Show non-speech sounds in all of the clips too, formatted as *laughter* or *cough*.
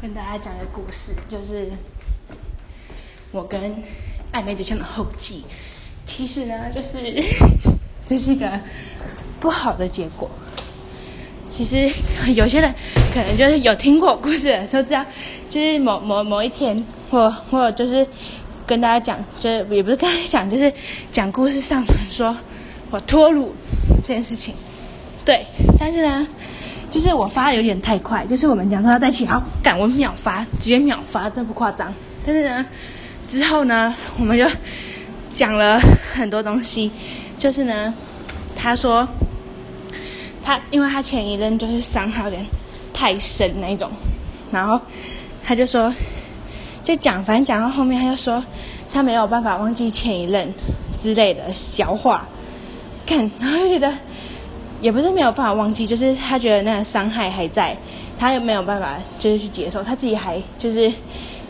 跟大家讲个故事，就是我跟暧昧对象的后记。其实呢，就是 *laughs* 这是一个不好的结果。其实有些人可能就是有听过故事的都知道，就是某某某一天，或或就是跟大家讲，就是也不是跟大家讲，就是讲故事上传说我脱乳这件事情。对，但是呢。就是我发的有点太快，就是我们讲说要在一起，好，赶我秒发，直接秒发，真不夸张。但是呢，之后呢，我们就讲了很多东西。就是呢，他说他因为他前一任就是伤害有点太深那一种，然后他就说就讲，反正讲到后面他就说他没有办法忘记前一任之类的小话，看，然后就觉得。也不是没有办法忘记，就是他觉得那个伤害还在，他又没有办法就是去接受，他自己还就是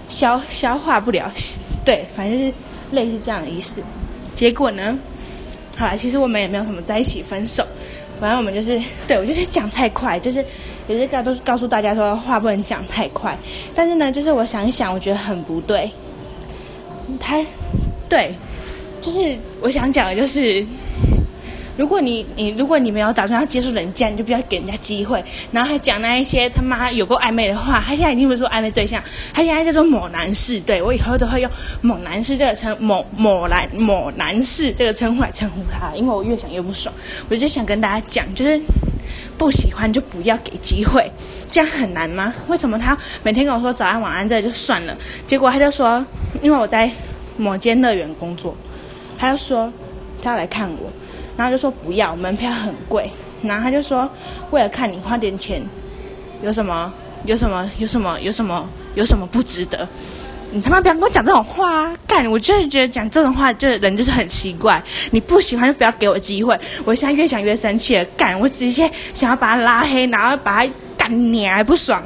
消消化不了，*laughs* 对，反正就是类似这样的意思。结果呢，好了，其实我们也没有什么在一起分手，反正我们就是对我就是讲太快，就是也是告都是告诉大家说话不能讲太快，但是呢，就是我想一想，我觉得很不对。他对，就是我想讲的就是。如果你你如果你没有打算要接受人家，你就不要给人家机会，然后还讲那一些他妈有过暧昧的话。他现在已经不说暧昧对象，他现在叫做某男士。对我以后都会用某男士这个称某某男某男士这个称呼来称呼他，因为我越想越不爽。我就想跟大家讲，就是不喜欢就不要给机会，这样很难吗？为什么他每天跟我说早安晚安这就算了，结果他就说因为我在某间乐园工作，他就说他要来看我。然后就说不要，门票很贵。然后他就说，为了看你花点钱，有什么？有什么？有什么？有什么？有什么不值得？你他妈不要跟我讲这种话啊！干，我就是觉得讲这种话，就是人就是很奇怪。你不喜欢就不要给我机会。我现在越想越生气了，干，我直接想要把他拉黑，然后把他干你还不爽。